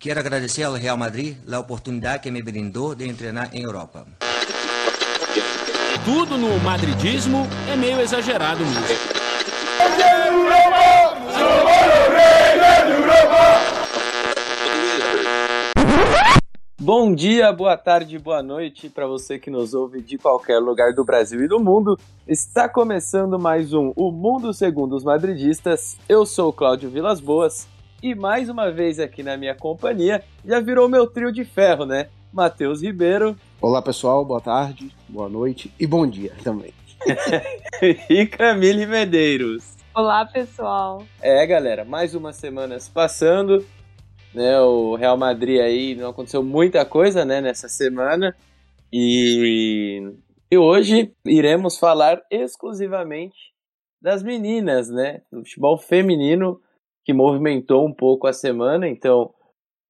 Quero agradecer ao Real Madrid a oportunidade que me brindou de treinar em Europa. Tudo no madridismo é meio exagerado mesmo. Bom dia, boa tarde, boa noite para você que nos ouve de qualquer lugar do Brasil e do mundo. Está começando mais um O Mundo Segundo os Madridistas. Eu sou o Cláudio Vilas Boas e mais uma vez aqui na minha companhia já virou meu trio de ferro, né? Matheus Ribeiro. Olá pessoal, boa tarde, boa noite e bom dia também. e Camille Medeiros. Olá pessoal. É galera, mais umas semanas passando né? O Real Madrid aí não aconteceu muita coisa, né, nessa semana. E, e hoje iremos falar exclusivamente das meninas, né? Do futebol feminino que movimentou um pouco a semana. Então,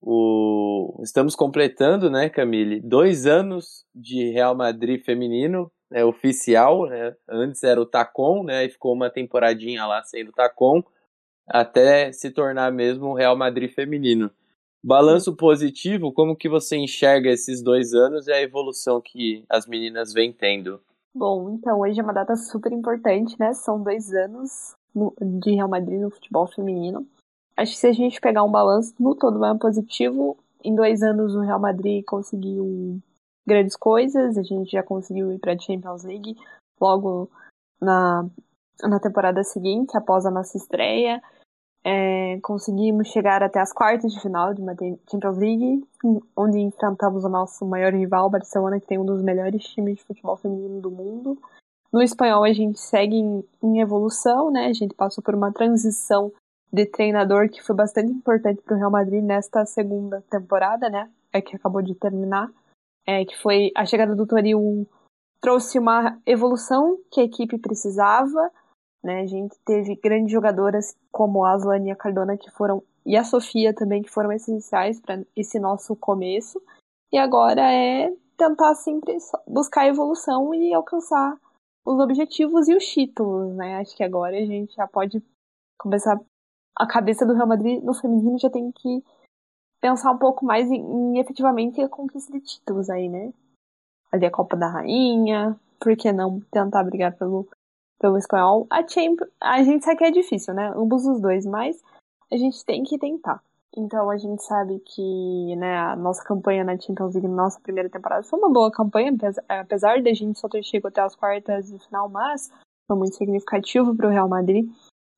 o... estamos completando, né, Camille, dois anos de Real Madrid feminino, né, oficial, né? Antes era o Tacon, né? E ficou uma temporadinha lá sendo Tacon até se tornar mesmo o Real Madrid feminino. Balanço positivo, como que você enxerga esses dois anos e a evolução que as meninas vêm tendo? Bom, então hoje é uma data super importante, né? São dois anos de Real Madrid no futebol feminino. Acho que se a gente pegar um balanço no todo é positivo, em dois anos o Real Madrid conseguiu grandes coisas, a gente já conseguiu ir para a Champions League logo na, na temporada seguinte, após a nossa estreia. É, conseguimos chegar até as quartas de final de uma Champions League, onde enfrentamos o nosso maior rival, Barcelona, que tem um dos melhores times de futebol feminino do mundo. No espanhol a gente segue em, em evolução, né? A gente passou por uma transição de treinador que foi bastante importante para o Real Madrid nesta segunda temporada, né? É que acabou de terminar, é que foi a chegada do Toril trouxe uma evolução que a equipe precisava né? A gente teve grandes jogadoras como a Aslane e a Cardona que foram e a Sofia também que foram essenciais para esse nosso começo. E agora é tentar sempre buscar evolução e alcançar os objetivos e os títulos, né? Acho que agora a gente já pode começar a cabeça do Real Madrid no feminino já tem que pensar um pouco mais em, em efetivamente a conquista de títulos aí, né? Ali a Copa da Rainha, por que não tentar brigar pelo pelo espanhol. A, Champions, a gente sabe que é difícil, né? Ambos os dois, mas a gente tem que tentar. Então a gente sabe que né, a nossa campanha na Champions League, nossa primeira temporada, foi uma boa campanha, apesar de a gente só ter chegado até as quartas de final, mas foi muito significativo para o Real Madrid.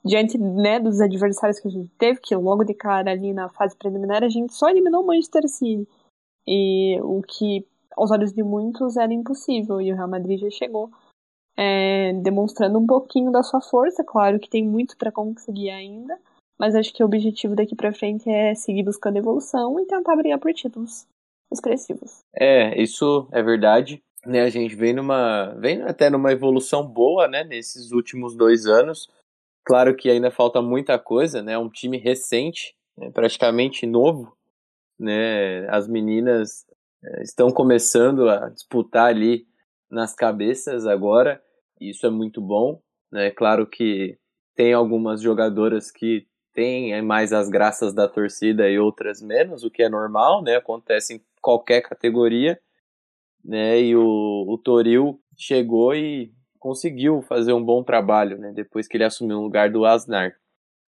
Diante né, dos adversários que a gente teve, que logo de cara ali na fase preliminar a gente só eliminou o Manchester City. E o que aos olhos de muitos era impossível, e o Real Madrid já chegou é, demonstrando um pouquinho da sua força. Claro que tem muito para conseguir ainda, mas acho que o objetivo daqui para frente é seguir buscando evolução e tentar brigar por títulos expressivos. É, isso é verdade. Né, a gente vem numa, vem até numa evolução boa, né, nesses últimos dois anos. Claro que ainda falta muita coisa, né, um time recente, né, praticamente novo, né, as meninas é, estão começando a disputar ali nas cabeças agora, e isso é muito bom. Né? Claro que tem algumas jogadoras que têm mais as graças da torcida e outras menos, o que é normal, né? Acontece em qualquer categoria. Né? E o, o Toril chegou e conseguiu fazer um bom trabalho, né? Depois que ele assumiu o lugar do Asnar.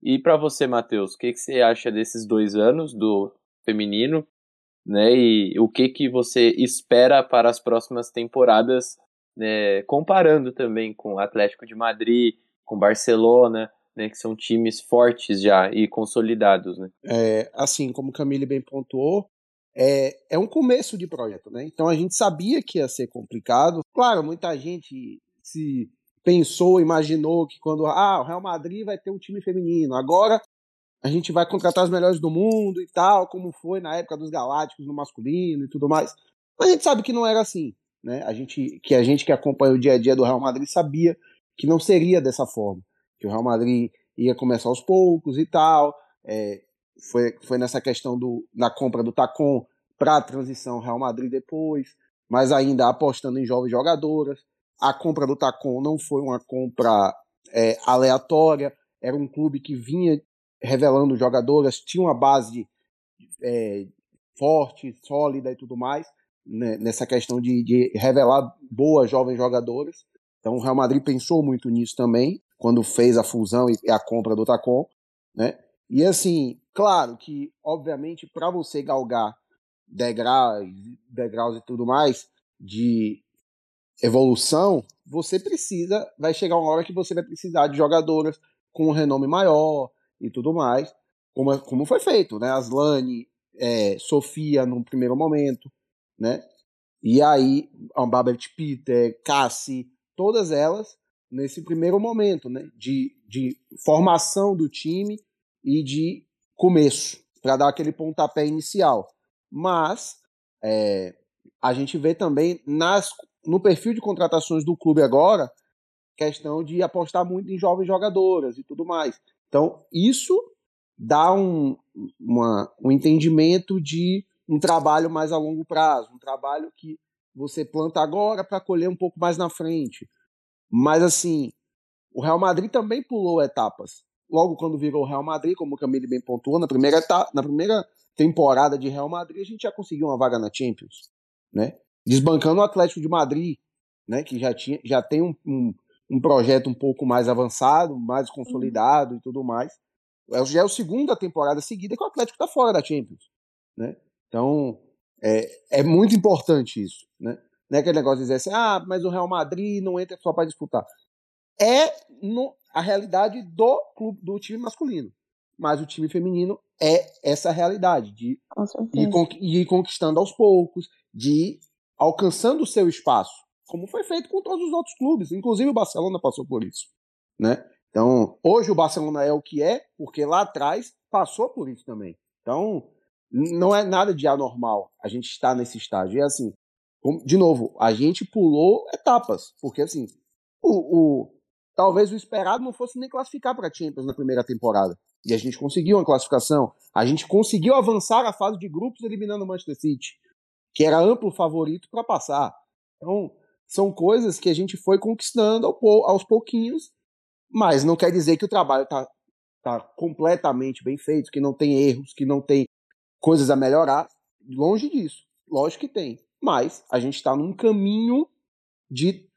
E para você, Matheus, o que, que você acha desses dois anos do feminino né? E o que que você espera para as próximas temporadas, né? Comparando também com Atlético de Madrid, com Barcelona, né? Que são times fortes já e consolidados, né? É, assim, como Camille bem pontuou, é, é um começo de projeto, né? Então a gente sabia que ia ser complicado. Claro, muita gente se pensou, imaginou que quando ah, o Real Madrid vai ter um time feminino, agora a gente vai contratar os melhores do mundo e tal, como foi na época dos Galácticos no masculino e tudo mais. Mas a gente sabe que não era assim, né? A gente, que a gente que acompanha o dia a dia do Real Madrid sabia que não seria dessa forma, que o Real Madrid ia começar aos poucos e tal. É, foi, foi nessa questão do, da compra do Tacon para a transição Real Madrid depois, mas ainda apostando em jovens jogadoras. A compra do Tacon não foi uma compra é, aleatória, era um clube que vinha revelando jogadoras, tinha uma base é, forte, sólida e tudo mais, né, nessa questão de, de revelar boas jovens jogadoras. Então o Real Madrid pensou muito nisso também, quando fez a fusão e a compra do Tacom, né? E assim, claro que, obviamente, para você galgar degraus, degraus e tudo mais de evolução, você precisa, vai chegar uma hora que você vai precisar de jogadoras com um renome maior e tudo mais, como, como foi feito, né? Aslane, é, Sofia no primeiro momento, né? E aí, a Babel Peter, Cassie, todas elas nesse primeiro momento, né? De, de formação do time e de começo, para dar aquele pontapé inicial. Mas é, a gente vê também nas, no perfil de contratações do clube agora questão de apostar muito em jovens jogadoras e tudo mais. Então, isso dá um, uma, um entendimento de um trabalho mais a longo prazo, um trabalho que você planta agora para colher um pouco mais na frente. Mas assim, o Real Madrid também pulou etapas. Logo quando virou o Real Madrid, como o Camille bem pontuou, na primeira etapa, na primeira temporada de Real Madrid, a gente já conseguiu uma vaga na Champions, né? Desbancando o Atlético de Madrid, né? Que já tinha, já tem um, um, um projeto um pouco mais avançado, mais consolidado e tudo mais. É, já é a segunda temporada seguida que o Atlético está fora da Champions, né? Então é, é muito importante isso, né? Não é aquele negócio de dizer assim, ah, mas o Real Madrid não entra só para disputar. É no, a realidade do clube, do time masculino, mas o time feminino é essa realidade de ir, ir conquistando aos poucos, de ir alcançando o seu espaço, como foi feito com todos os outros clubes, inclusive o Barcelona passou por isso, né? Então, hoje o Barcelona é o que é, porque lá atrás passou por isso também. Então, não é nada de anormal a gente estar nesse estágio. E assim, de novo, a gente pulou etapas, porque assim, o, o talvez o esperado não fosse nem classificar para a Champions na primeira temporada. E a gente conseguiu uma classificação. A gente conseguiu avançar a fase de grupos eliminando o Manchester City, que era amplo favorito para passar. Então, são coisas que a gente foi conquistando aos pouquinhos mas não quer dizer que o trabalho está tá completamente bem feito, que não tem erros, que não tem coisas a melhorar. Longe disso. Lógico que tem. Mas a gente está num caminho de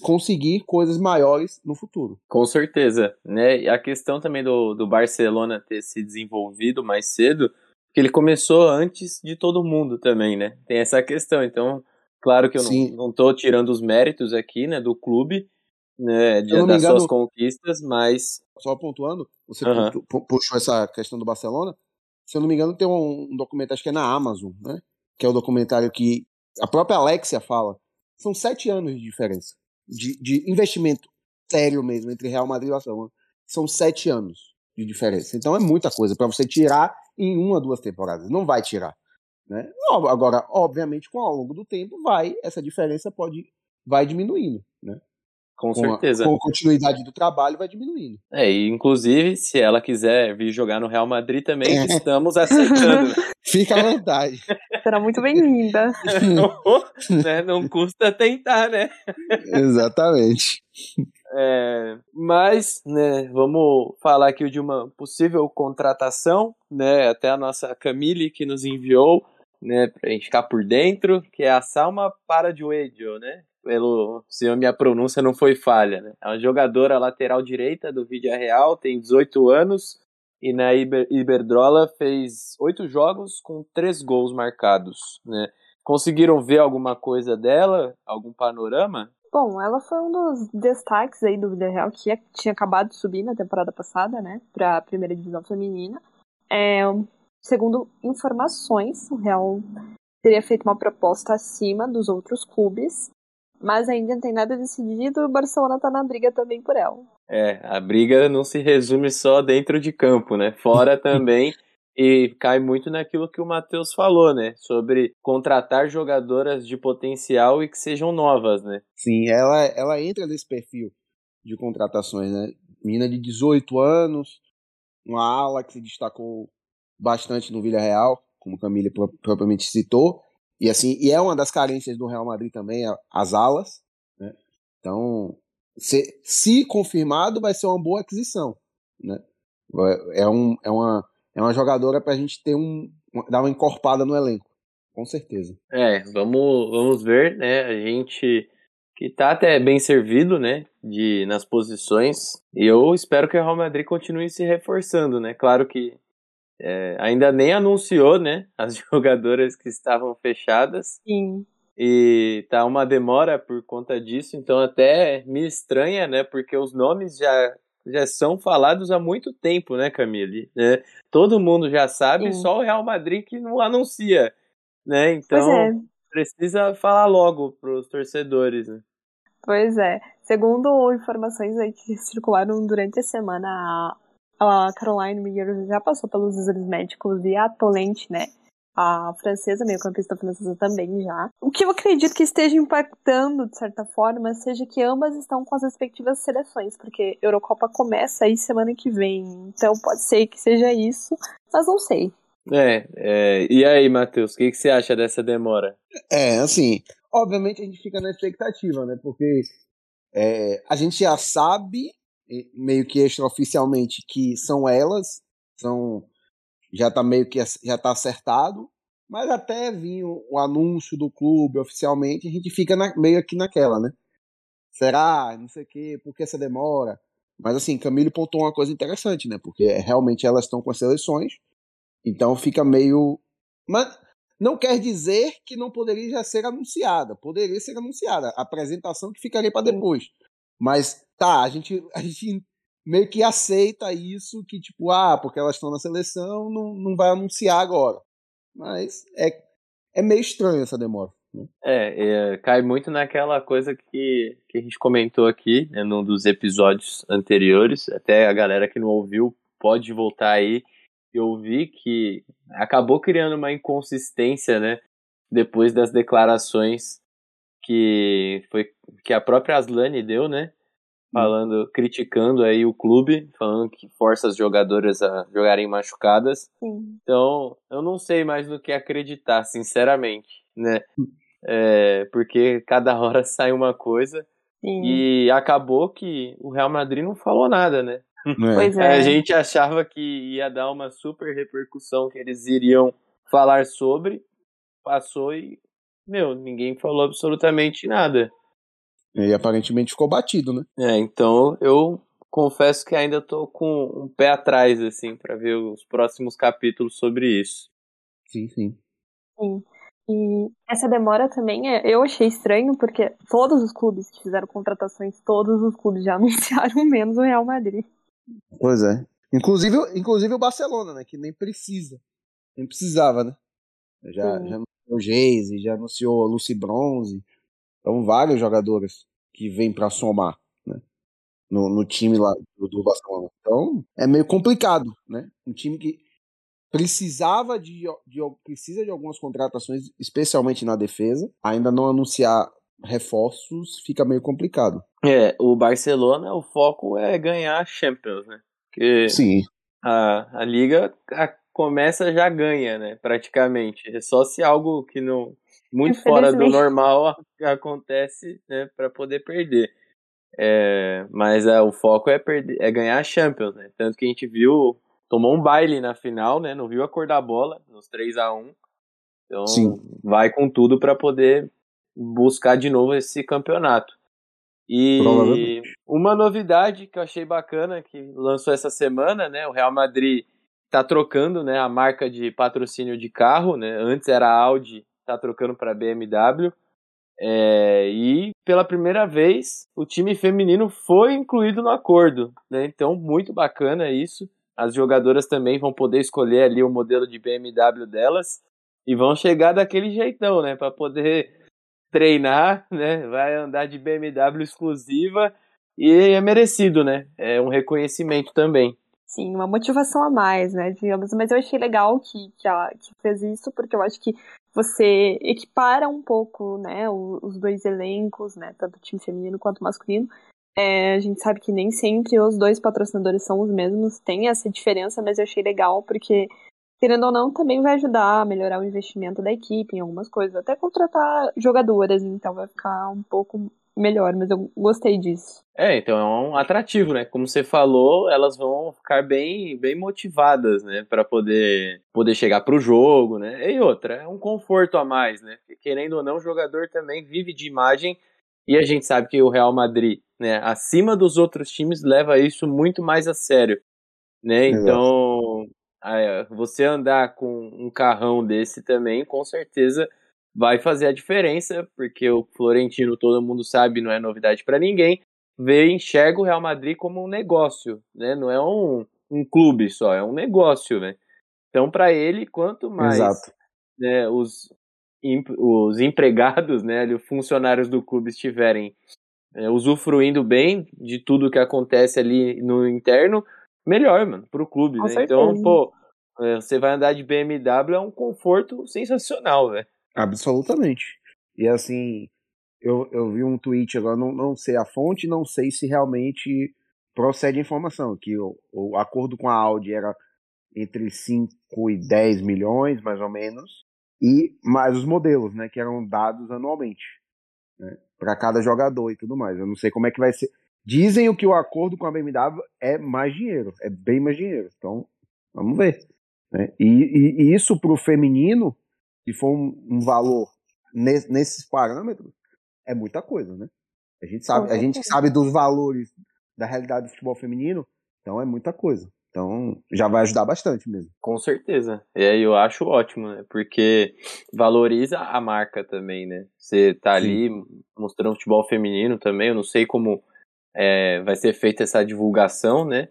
conseguir coisas maiores no futuro. Com certeza, né? E a questão também do, do Barcelona ter se desenvolvido mais cedo, que ele começou antes de todo mundo também, né? Tem essa questão. Então, claro que eu Sim. não, tô tirando os méritos aqui, né, do clube, né, de, das engano, suas conquistas, mas. Só pontuando, você puxou essa questão do Barcelona. Se eu não me engano, tem um, um documentário, acho que é na Amazon, né? Que é o documentário que a própria Alexia fala. São sete anos de diferença. De, de investimento sério mesmo entre Real Madrid e Barcelona. São sete anos de diferença. Então é muita coisa para você tirar em uma, duas temporadas. Não vai tirar. Né? Agora, obviamente, com ao longo do tempo, vai essa diferença pode vai diminuindo. Né? Com, com certeza. A, com a continuidade do trabalho vai diminuindo. É, e inclusive, se ela quiser vir jogar no Real Madrid também, é. estamos aceitando. Fica à vontade. Será muito bem-vinda. não, né, não custa tentar, né? Exatamente. É, mas, né, vamos falar aqui de uma possível contratação, né, até a nossa Camille que nos enviou, né, pra gente ficar por dentro, que é a Salma Paraduedio, né, pelo se a minha pronúncia não foi falha, né? É uma jogadora lateral direita do Vídeo Real, tem 18 anos e na Iber, Iberdrola fez oito jogos com três gols marcados, né? Conseguiram ver alguma coisa dela? Algum panorama? Bom, ela foi um dos destaques aí do Villarreal que tinha acabado de subir na temporada passada, né, para a primeira divisão feminina. É, segundo informações, o Real teria feito uma proposta acima dos outros clubes mas ainda não tem nada decidido e o Barcelona tá na briga também por ela. É, a briga não se resume só dentro de campo, né? Fora também. e cai muito naquilo que o Matheus falou, né? Sobre contratar jogadoras de potencial e que sejam novas, né? Sim, ela, ela entra nesse perfil de contratações, né? Menina de 18 anos, uma ala que se destacou bastante no Vila Real, como a Camila propriamente citou, e assim, e é uma das carências do Real Madrid também, as alas. Né? Então, se, se confirmado, vai ser uma boa aquisição. Né? É, um, é, uma, é uma jogadora para a gente ter um dar uma encorpada no elenco, com certeza. É, vamos, vamos ver, né? A gente que tá até bem servido, né, de nas posições. E eu espero que o Real Madrid continue se reforçando, né? Claro que é, ainda nem anunciou, né, as jogadoras que estavam fechadas. Sim. E tá uma demora por conta disso, então até me estranha, né, porque os nomes já já são falados há muito tempo, né, Camille? É, todo mundo já sabe, Sim. só o Real Madrid que não anuncia, né? Então é. precisa falar logo para os torcedores. Né? Pois é. Segundo informações aí que circularam durante a semana, a Caroline Miller já passou pelos exames médicos e atualmente, né? A francesa, meio campista francesa também já. O que eu acredito que esteja impactando, de certa forma, seja que ambas estão com as respectivas seleções, porque a Eurocopa começa aí semana que vem. Então pode ser que seja isso, mas não sei. É, é e aí, Matheus, o que, que você acha dessa demora? É, assim, obviamente a gente fica na expectativa, né? Porque é, a gente já sabe, meio que extraoficialmente, que são elas, são já tá meio que já tá acertado, mas até vir o, o anúncio do clube oficialmente, a gente fica na, meio aqui naquela, né? Será? Não sei o quê, por que essa demora? Mas assim, Camilo pontuou uma coisa interessante, né? Porque realmente elas estão com as seleções, então fica meio. Mas não quer dizer que não poderia já ser anunciada. Poderia ser anunciada. A apresentação que ficaria para depois. Mas tá, a gente, a gente meio que aceita isso, que tipo, ah, porque elas estão na seleção, não, não vai anunciar agora. Mas é, é meio estranho essa demora. Né? É, é, cai muito naquela coisa que, que a gente comentou aqui, né, num dos episódios anteriores. Até a galera que não ouviu pode voltar aí eu vi que acabou criando uma inconsistência, né? Depois das declarações que foi que a própria Aslane deu, né? Falando, criticando aí o clube, falando que força as jogadoras a jogarem machucadas. Sim. Então, eu não sei mais no que acreditar, sinceramente, né? É, porque cada hora sai uma coisa. Sim. E acabou que o Real Madrid não falou nada, né? É. Pois é. A gente achava que ia dar uma super repercussão, que eles iriam falar sobre, passou e, meu, ninguém falou absolutamente nada. E aparentemente ficou batido, né? É, então eu confesso que ainda tô com um pé atrás, assim, para ver os próximos capítulos sobre isso. Sim, sim. Sim. E essa demora também é, eu achei estranho, porque todos os clubes que fizeram contratações, todos os clubes já anunciaram menos o Real Madrid. Pois é. Inclusive, inclusive o Barcelona, né? Que nem precisa. Nem precisava, né? Já, já anunciou o Geise, já anunciou a Lucy Bronze. Então, vários jogadores que vêm para somar, né? No, no time lá do, do, Barcelona. Então, é meio complicado, né? Um time que precisava de, de, precisa de algumas contratações, especialmente na defesa. Ainda não anunciar reforços fica meio complicado. É, o Barcelona, o foco é ganhar a Champions, né? Porque Sim. A, a liga a, começa já ganha, né? Praticamente. É só se algo que não muito fora do normal acontece, né? Para poder perder. É, mas é, o foco é, perder, é ganhar a Champions, né? Tanto que a gente viu, tomou um baile na final, né? Não viu a cor da bola, nos 3 a 1 Então Sim. vai com tudo para poder buscar de novo esse campeonato. E uma novidade que eu achei bacana que lançou essa semana, né? O Real Madrid está trocando, né, a marca de patrocínio de carro, né? Antes era Audi, está trocando para BMW. É, e pela primeira vez o time feminino foi incluído no acordo, né? Então muito bacana isso. As jogadoras também vão poder escolher ali o modelo de BMW delas e vão chegar daquele jeitão, né? Para poder treinar, né? Vai andar de BMW exclusiva e é merecido, né? É um reconhecimento também. Sim, uma motivação a mais, né? Digamos, mas eu achei legal que, que, ela, que fez isso, porque eu acho que você equipara um pouco, né, os dois elencos, né, tanto o time feminino quanto o masculino. É, a gente sabe que nem sempre os dois patrocinadores são os mesmos, tem essa diferença, mas eu achei legal porque querendo ou não, também vai ajudar a melhorar o investimento da equipe em algumas coisas, até contratar jogadoras, então vai ficar um pouco melhor, mas eu gostei disso. É, então é um atrativo, né? Como você falou, elas vão ficar bem, bem motivadas, né, para poder poder chegar pro jogo, né? E outra, é um conforto a mais, né? Querendo ou não, o jogador também vive de imagem e a gente sabe que o Real Madrid, né, acima dos outros times, leva isso muito mais a sério, né? Então, você andar com um carrão desse também, com certeza vai fazer a diferença, porque o Florentino, todo mundo sabe, não é novidade para ninguém, vê e enxerga o Real Madrid como um negócio, né? Não é um, um clube só, é um negócio, né? Então, para ele, quanto mais né, os, os empregados, né, os funcionários do clube estiverem é, usufruindo bem de tudo que acontece ali no interno, melhor, mano, pro clube, né? Então, pô, é, você vai andar de BMW é um conforto sensacional, velho. Absolutamente. E assim, eu, eu vi um tweet agora, não, não sei a fonte, não sei se realmente procede a informação, que o, o acordo com a Audi era entre 5 e 10 milhões, mais ou menos, e mais os modelos, né, que eram dados anualmente, né, para cada jogador e tudo mais. Eu não sei como é que vai ser. Dizem o que o acordo com a BMW é mais dinheiro, é bem mais dinheiro. Então, vamos ver. Né? E, e, e isso para o feminino, se for um, um valor nesse, nesses parâmetros, é muita coisa, né? A gente sabe, a gente sabe dos valores da realidade do futebol feminino, então é muita coisa. Então já vai ajudar bastante mesmo. Com certeza. E aí eu acho ótimo, né? Porque valoriza a marca também, né? Você tá Sim. ali mostrando futebol feminino também. Eu não sei como é, vai ser feita essa divulgação, né?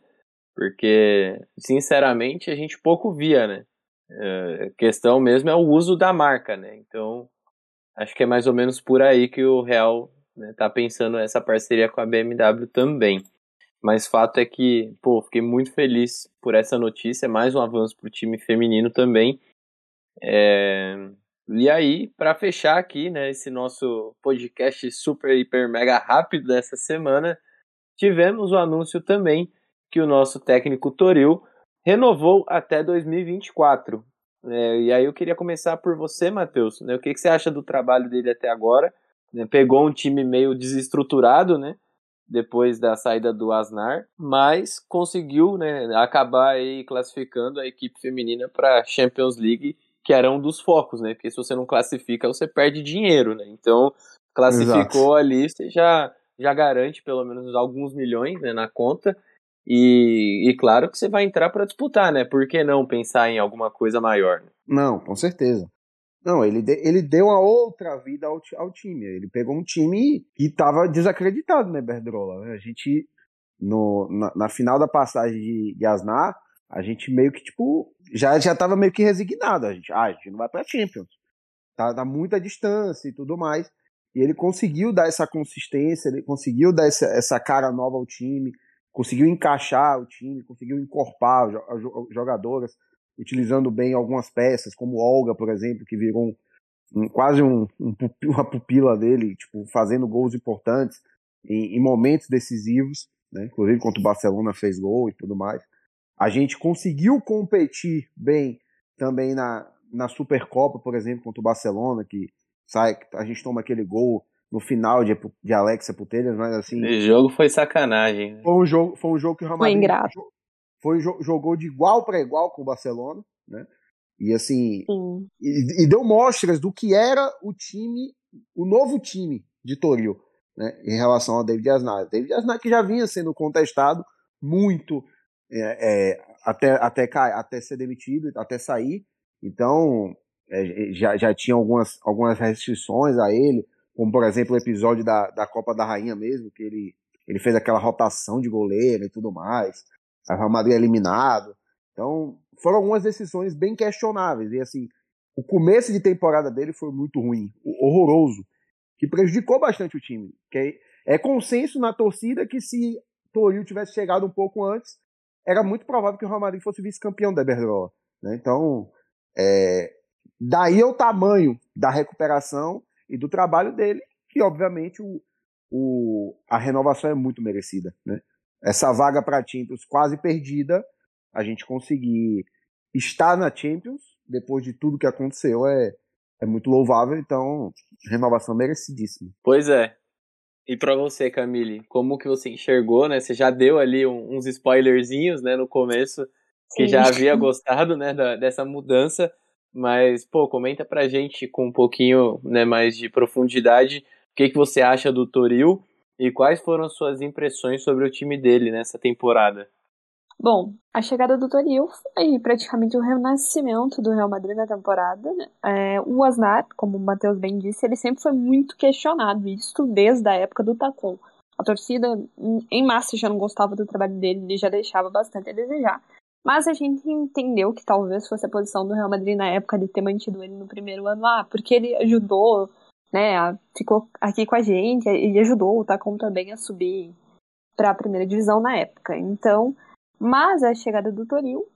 Porque, sinceramente, a gente pouco via, né? É, a questão mesmo é o uso da marca, né? Então, acho que é mais ou menos por aí que o Real né, tá pensando essa parceria com a BMW também. Mas fato é que, pô, fiquei muito feliz por essa notícia, mais um avanço pro time feminino também. É... E aí, para fechar aqui, né, esse nosso podcast super, hiper, mega rápido dessa semana, tivemos o anúncio também que o nosso técnico Toril renovou até 2024. É, e aí eu queria começar por você, Matheus. Né, o que, que você acha do trabalho dele até agora? Né, pegou um time meio desestruturado, né? Depois da saída do Asnar, mas conseguiu né, acabar aí classificando a equipe feminina para a Champions League, que era um dos focos, né? Porque se você não classifica, você perde dinheiro, né? Então, classificou Exato. ali, você já, já garante pelo menos alguns milhões né, na conta. E, e claro que você vai entrar para disputar, né? Por que não pensar em alguma coisa maior? Né? Não, com certeza. Não, ele, de, ele deu uma outra vida ao, ao time. Ele pegou um time que estava desacreditado, né, Berdrola? A gente, no, na, na final da passagem de, de Asnar, a gente meio que, tipo, já, já meio que resignado. A gente, ah, a gente não vai pra Champions. Tá, tá muita distância e tudo mais. E ele conseguiu dar essa consistência, ele conseguiu dar essa, essa cara nova ao time, conseguiu encaixar o time, conseguiu encorpar as jo- jogadoras, utilizando bem algumas peças, como Olga, por exemplo, que virou um, um- quase um, um uma pupila dele, tipo, fazendo gols importantes em, em momentos decisivos, né? inclusive contra o Barcelona fez gol e tudo mais. A gente conseguiu competir bem também na, na Supercopa, por exemplo, contra o Barcelona, que sai, a gente toma aquele gol no final de, de Alexia Putelhas, mas assim, Esse jogo foi sacanagem. né? foi um jogo, foi um jogo que o Real Foi Madrid ingrato. jo- foi, jo- jogou de igual para igual com o Barcelona, né? E assim, Sim. e, e deu mostras do que era o time, o novo time de Toril, né? Em relação ao David Asnar. David Asnar que já vinha sendo contestado muito é, é, até, até, até ser demitido, até sair. Então, é, já, já tinha algumas, algumas restrições a ele, como por exemplo o episódio da, da Copa da Rainha mesmo, que ele, ele fez aquela rotação de goleiro e tudo mais. A Real Madrid é eliminado. Então, foram algumas decisões bem questionáveis. E assim, o começo de temporada dele foi muito ruim, horroroso, que prejudicou bastante o time. Que é, é consenso na torcida que se Toril tivesse chegado um pouco antes, era muito provável que o Real Madrid fosse vice-campeão da Iberdrola. Né? Então, é, daí é o tamanho da recuperação e do trabalho dele, que obviamente o, o, a renovação é muito merecida. Né? Essa vaga para a Champions quase perdida, a gente conseguir estar na Champions, depois de tudo que aconteceu, é, é muito louvável, então renovação merecidíssima. Pois é. E para você, Camille, como que você enxergou, né? Você já deu ali uns spoilerzinhos, né, no começo, que Sim. já havia gostado, né, da, dessa mudança, mas, pô, comenta pra gente com um pouquinho, né, mais de profundidade, o que que você acha do Toril e quais foram as suas impressões sobre o time dele nessa temporada? Bom, a chegada do Toril foi praticamente o renascimento do Real Madrid na temporada. Né? É, o Asnar, como o Matheus bem disse, ele sempre foi muito questionado, isso desde a época do Tacon. A torcida, em massa, já não gostava do trabalho dele, ele já deixava bastante a desejar. Mas a gente entendeu que talvez fosse a posição do Real Madrid na época de ter mantido ele no primeiro ano lá, porque ele ajudou, né, ficou aqui com a gente e ajudou o Tacon também a subir para a primeira divisão na época. Então, mas a chegada do Toril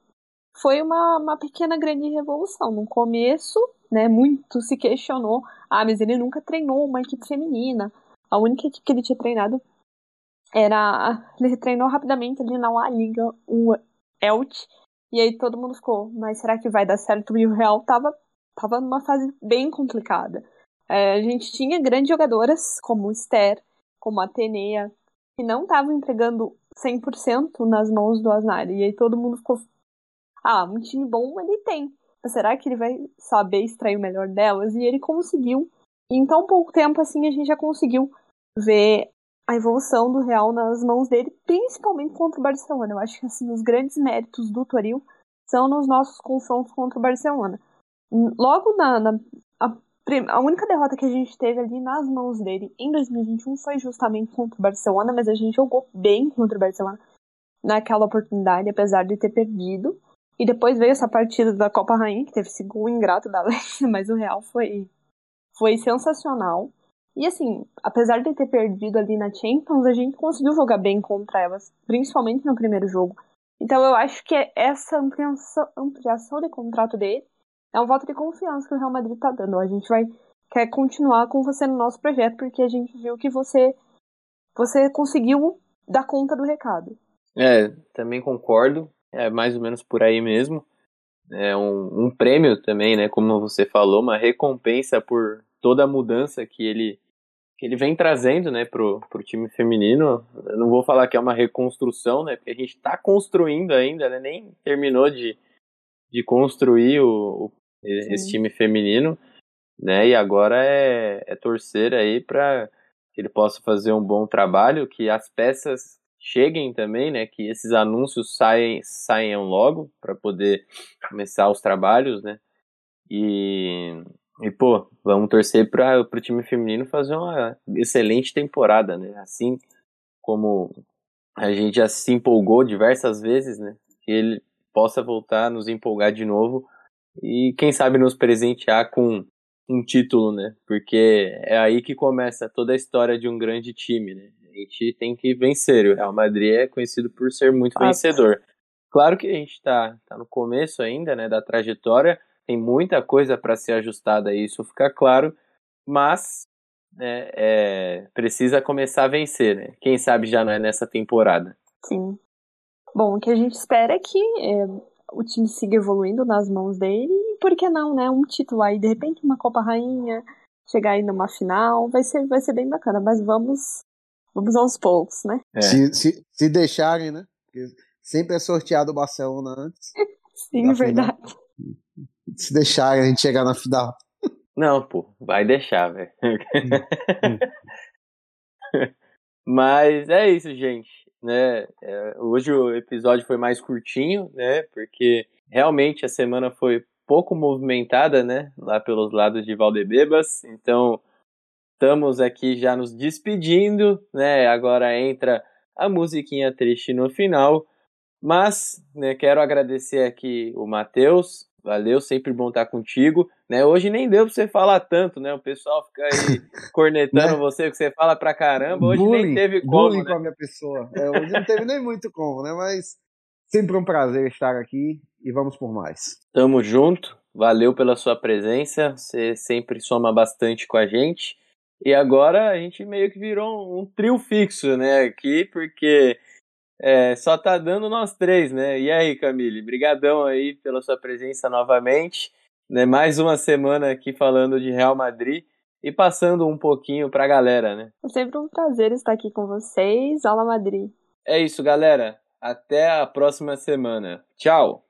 foi uma, uma pequena grande revolução. No começo, né, muito se questionou, ah, mas ele nunca treinou uma equipe feminina. A única equipe que ele tinha treinado era. Ele treinou rapidamente ali na La Liga, Elche. E aí todo mundo ficou, mas será que vai dar certo? E o Real tava, tava numa fase bem complicada. É, a gente tinha grandes jogadoras, como Esther, como Atenea, que não estavam entregando 100% nas mãos do Asnari. E aí todo mundo ficou. Ah, um time bom ele tem. Mas será que ele vai saber extrair o melhor delas? E ele conseguiu. Em tão pouco tempo assim a gente já conseguiu ver a evolução do Real nas mãos dele, principalmente contra o Barcelona. Eu acho que assim, os grandes méritos do Toril são nos nossos confrontos contra o Barcelona. Logo na, na a a única derrota que a gente teve ali nas mãos dele em 2021 foi justamente contra o Barcelona, mas a gente jogou bem contra o Barcelona naquela oportunidade, apesar de ter perdido. E depois veio essa partida da Copa Rainha, que teve esse gol ingrato da Alexia, mas o Real foi, foi sensacional. E assim, apesar de ter perdido ali na Champions, a gente conseguiu jogar bem contra elas, principalmente no primeiro jogo. Então eu acho que essa ampliação, ampliação de contrato dele é um voto de confiança que o Real Madrid está dando. A gente vai quer continuar com você no nosso projeto porque a gente viu que você você conseguiu dar conta do recado. É, também concordo. É mais ou menos por aí mesmo. É um, um prêmio também, né? Como você falou, uma recompensa por toda a mudança que ele que ele vem trazendo, né, pro, pro time feminino. Eu não vou falar que é uma reconstrução, né, porque a gente está construindo ainda, né, nem terminou de, de construir o, esse time feminino, né? E agora é, é torcer aí para que ele possa fazer um bom trabalho, que as peças cheguem também, né? Que esses anúncios saem, saiam logo para poder começar os trabalhos, né? E, e pô, vamos torcer para o time feminino fazer uma excelente temporada, né? Assim como a gente já se empolgou diversas vezes, né? Que ele possa voltar a nos empolgar de novo e quem sabe nos presentear com um título, né? Porque é aí que começa toda a história de um grande time, né? A gente tem que vencer. O Real Madrid é conhecido por ser muito ah, vencedor. Claro que a gente está tá no começo ainda, né, da trajetória. Tem muita coisa para ser ajustada, isso fica claro. Mas é, é, precisa começar a vencer, né? Quem sabe já não é nessa temporada. Sim. Bom, o que a gente espera é que é o time siga evoluindo nas mãos dele. E por que não, né? Um título aí, de repente, uma Copa Rainha, chegar aí numa final, vai ser, vai ser bem bacana. Mas vamos, vamos aos poucos, né? É. Se, se, se deixarem, né? Porque sempre é sorteado o Barcelona antes. Sim, verdade. Final. Se deixarem a gente chegar na final. Não, pô, vai deixar, velho. Mas é isso, gente né? É, hoje o episódio foi mais curtinho, né? Porque realmente a semana foi pouco movimentada, né? Lá pelos lados de Valdebebas. Então, estamos aqui já nos despedindo, né? Agora entra a musiquinha triste no final. Mas, né, quero agradecer aqui o Matheus, Valeu, sempre bom estar contigo. Né? Hoje nem deu pra você falar tanto, né? O pessoal fica aí cornetando né? você, que você fala pra caramba. Hoje bullying, nem teve como. Bullying né? com a minha pessoa. É, hoje não teve nem muito como, né? Mas sempre um prazer estar aqui e vamos por mais. Tamo junto. Valeu pela sua presença. Você sempre soma bastante com a gente. E agora a gente meio que virou um trio fixo, né? Aqui, porque é, só tá dando nós três, né? E aí, Camille, brigadão aí pela sua presença novamente, né? Mais uma semana aqui falando de Real Madrid e passando um pouquinho pra galera, né? É sempre um prazer estar aqui com vocês. Ala Madrid. É isso, galera. Até a próxima semana. Tchau!